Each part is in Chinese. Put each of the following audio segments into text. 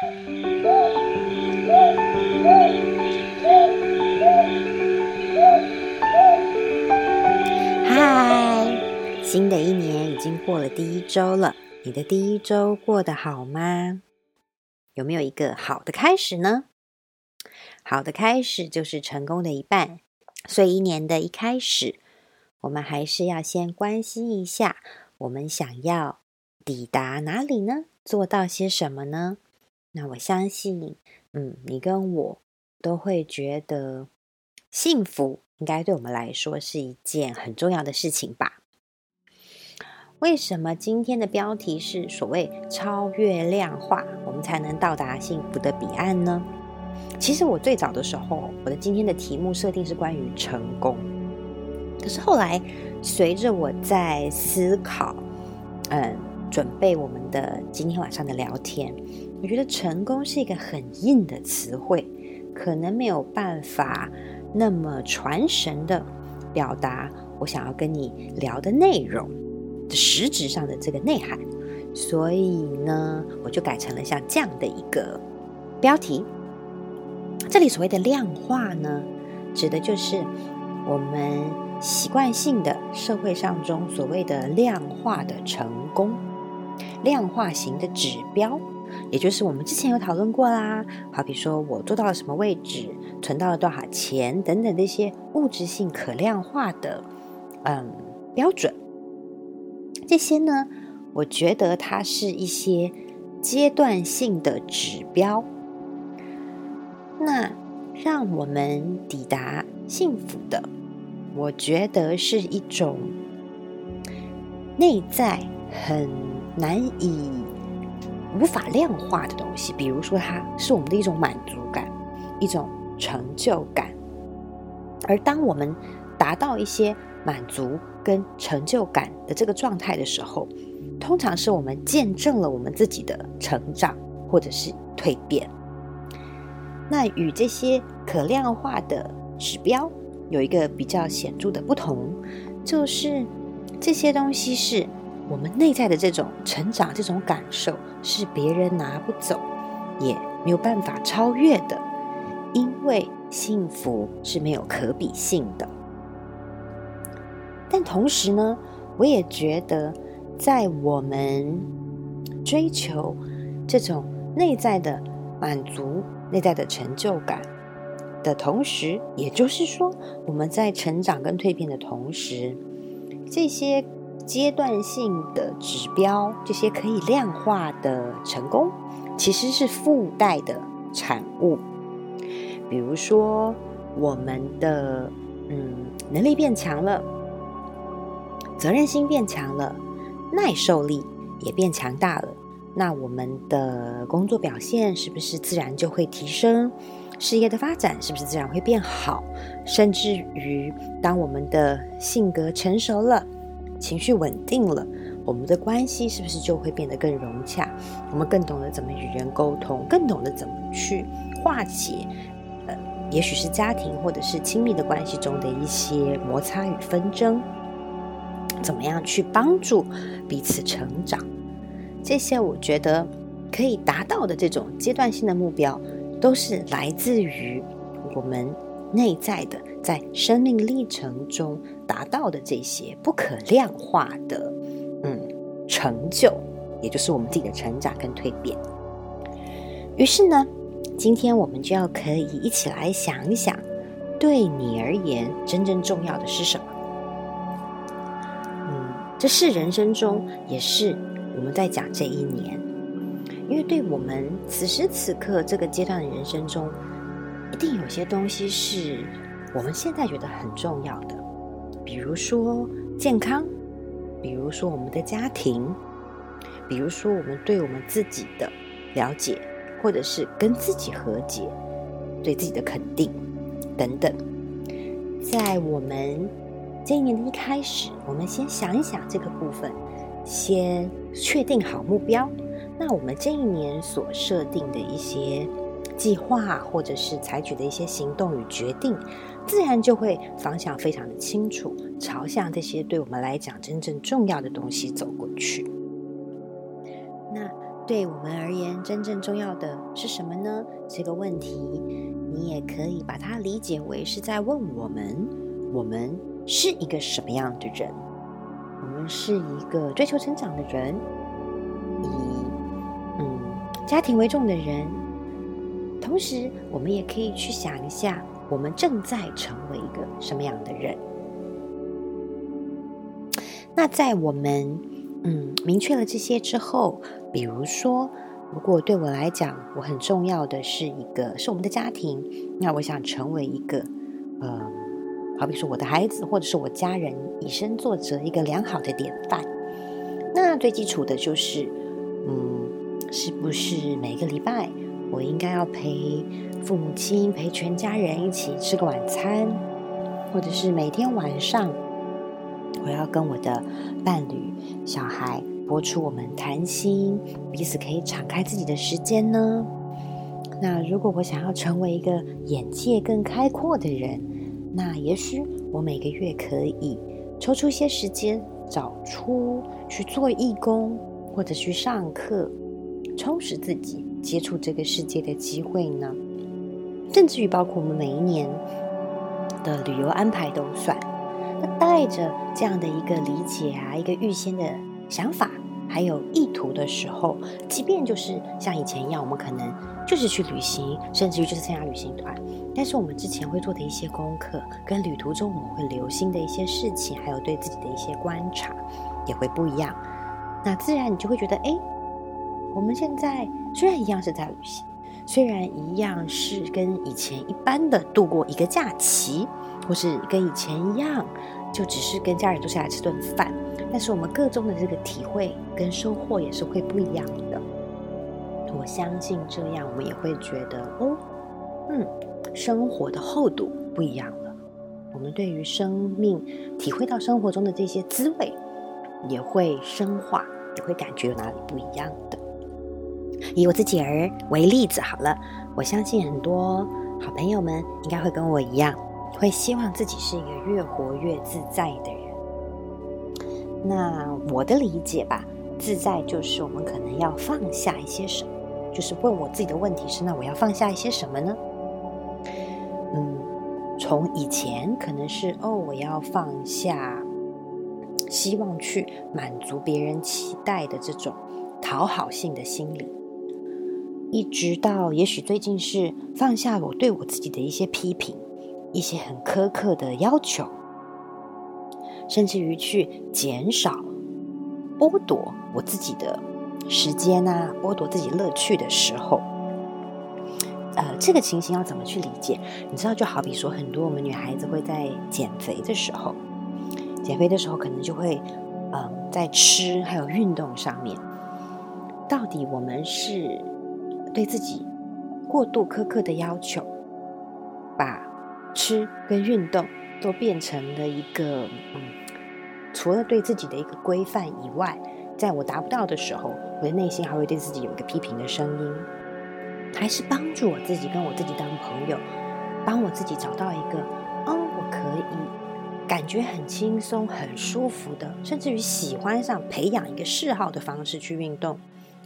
嗨，新的一年已经过了第一周了，你的第一周过得好吗？有没有一个好的开始呢？好的开始就是成功的一半，所以一年的一开始，我们还是要先关心一下，我们想要抵达哪里呢？做到些什么呢？那我相信，嗯，你跟我都会觉得幸福，应该对我们来说是一件很重要的事情吧？为什么今天的标题是所谓超越量化，我们才能到达幸福的彼岸呢？其实我最早的时候，我的今天的题目设定是关于成功。可是后来，随着我在思考，嗯，准备我们的今天晚上的聊天，我觉得成功是一个很硬的词汇，可能没有办法那么传神的表达我想要跟你聊的内容的实质上的这个内涵。所以呢，我就改成了像这样的一个标题。这里所谓的量化呢，指的就是我们习惯性的社会上中所谓的量化的成功，量化型的指标，也就是我们之前有讨论过啦。好比说我做到了什么位置，存到了多少钱等等这些物质性可量化的嗯标准，这些呢，我觉得它是一些阶段性的指标。那让我们抵达幸福的，我觉得是一种内在很难以无法量化的东西。比如说，它是我们的一种满足感，一种成就感。而当我们达到一些满足跟成就感的这个状态的时候，通常是我们见证了我们自己的成长或者是蜕变。那与这些可量化的指标有一个比较显著的不同，就是这些东西是我们内在的这种成长、这种感受，是别人拿不走，也没有办法超越的，因为幸福是没有可比性的。但同时呢，我也觉得，在我们追求这种内在的满足。内在的成就感的同时，也就是说，我们在成长跟蜕变的同时，这些阶段性的指标，这些可以量化的成功，其实是附带的产物。比如说，我们的嗯能力变强了，责任心变强了，耐受力也变强大了。那我们的工作表现是不是自然就会提升？事业的发展是不是自然会变好？甚至于，当我们的性格成熟了，情绪稳定了，我们的关系是不是就会变得更融洽？我们更懂得怎么与人沟通，更懂得怎么去化解，呃，也许是家庭或者是亲密的关系中的一些摩擦与纷争，怎么样去帮助彼此成长？这些我觉得可以达到的这种阶段性的目标，都是来自于我们内在的，在生命历程中达到的这些不可量化的嗯成就，也就是我们自己的成长跟蜕变。于是呢，今天我们就要可以一起来想一想，对你而言真正重要的是什么？嗯，这是人生中也是。我们在讲这一年，因为对我们此时此刻这个阶段的人生中，一定有些东西是我们现在觉得很重要的，比如说健康，比如说我们的家庭，比如说我们对我们自己的了解，或者是跟自己和解，对自己的肯定等等。在我们这一年的一开始，我们先想一想这个部分。先确定好目标，那我们这一年所设定的一些计划，或者是采取的一些行动与决定，自然就会方向非常的清楚，朝向这些对我们来讲真正重要的东西走过去。那对我们而言真正重要的是什么呢？这个问题，你也可以把它理解为是在问我们：我们是一个什么样的人？我们是一个追求成长的人，以嗯家庭为重的人。同时，我们也可以去想一下，我们正在成为一个什么样的人。那在我们嗯明确了这些之后，比如说，如果对我来讲，我很重要的是一个是我们的家庭，那我想成为一个，呃，好比说我的孩子或者是我家人，以身作则一个良好的典范。那最基础的就是，嗯，是不是每个礼拜我应该要陪父母亲、陪全家人一起吃个晚餐，或者是每天晚上我要跟我的伴侣、小孩。播出我们谈心，彼此可以敞开自己的时间呢。那如果我想要成为一个眼界更开阔的人，那也许我每个月可以抽出一些时间，找出去做义工或者去上课，充实自己，接触这个世界的机会呢。甚至于包括我们每一年的旅游安排都算。那带着这样的一个理解啊，一个预先的。想法还有意图的时候，即便就是像以前一样，我们可能就是去旅行，甚至于就是参加旅行团。但是我们之前会做的一些功课，跟旅途中我们会留心的一些事情，还有对自己的一些观察，也会不一样。那自然你就会觉得，哎，我们现在虽然一样是在旅行，虽然一样是跟以前一般的度过一个假期，或是跟以前一样，就只是跟家人坐下来吃顿饭。但是我们个中的这个体会跟收获也是会不一样的。我相信这样，我们也会觉得哦，嗯，生活的厚度不一样了。我们对于生命体会到生活中的这些滋味，也会深化，也会感觉有哪里不一样的。以我自己而为例子好了，我相信很多好朋友们应该会跟我一样，会希望自己是一个越活越自在的人。那我的理解吧，自在就是我们可能要放下一些什么，就是问我自己的问题是：那我要放下一些什么呢？嗯，从以前可能是哦，我要放下希望去满足别人期待的这种讨好性的心理，一直到也许最近是放下我对我自己的一些批评，一些很苛刻的要求。甚至于去减少、剥夺我自己的时间啊，剥夺自己乐趣的时候，呃，这个情形要怎么去理解？你知道，就好比说，很多我们女孩子会在减肥的时候，减肥的时候可能就会，嗯、在吃还有运动上面，到底我们是对自己过度苛刻的要求，把吃跟运动都变成了一个，嗯，除了对自己的一个规范以外，在我达不到的时候，我的内心还会对自己有一个批评的声音，还是帮助我自己跟我自己当朋友，帮我自己找到一个，哦，我可以感觉很轻松、很舒服的，甚至于喜欢上培养一个嗜好的方式去运动。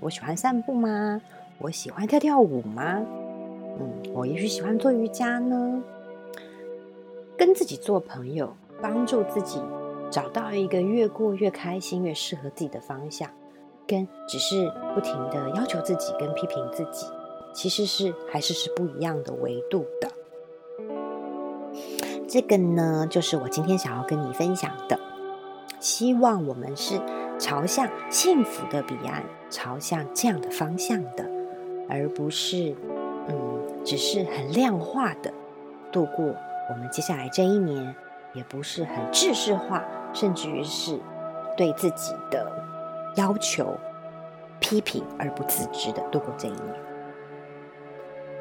我喜欢散步吗？我喜欢跳跳舞吗？嗯，我也许喜欢做瑜伽呢。跟自己做朋友，帮助自己找到一个越过越开心、越适合自己的方向，跟只是不停的要求自己跟批评自己，其实是还是是不一样的维度的。这个呢，就是我今天想要跟你分享的。希望我们是朝向幸福的彼岸，朝向这样的方向的，而不是嗯，只是很量化的度过。我们接下来这一年，也不是很制式化，甚至于是对自己的要求、批评而不自知的度过这一年。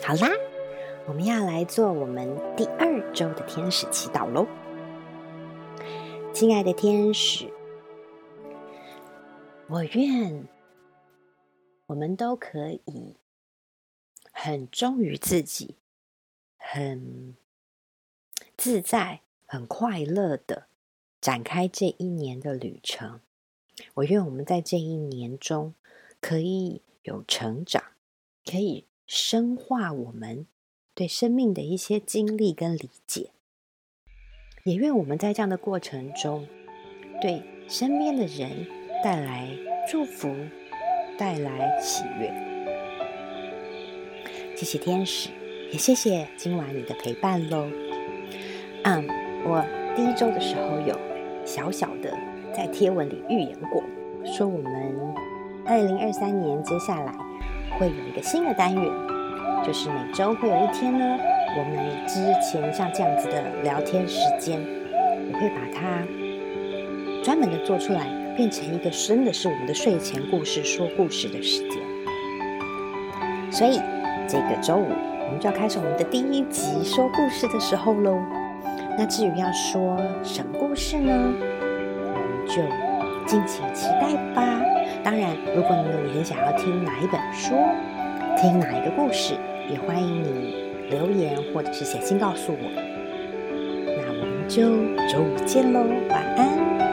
好啦，我们要来做我们第二周的天使祈祷喽。亲爱的天使，我愿我们都可以很忠于自己，很。自在、很快乐的展开这一年的旅程。我愿我们在这一年中可以有成长，可以深化我们对生命的一些经历跟理解。也愿我们在这样的过程中，对身边的人带来祝福，带来喜悦。谢谢天使，也谢谢今晚你的陪伴喽。嗯，我第一周的时候有小小的在贴文里预言过，说我们二零二三年接下来会有一个新的单元，就是每周会有一天呢。我们之前像这样子的聊天时间，我会把它专门的做出来，变成一个真的是我们的睡前故事、说故事的时间。所以这个周五我们就要开始我们的第一集说故事的时候喽。那至于要说什么故事呢？我们就敬请期待吧。当然，如果你有你很想要听哪一本书、听哪一个故事，也欢迎你。留言或者是写信告诉我，那我们就周五见喽，晚安。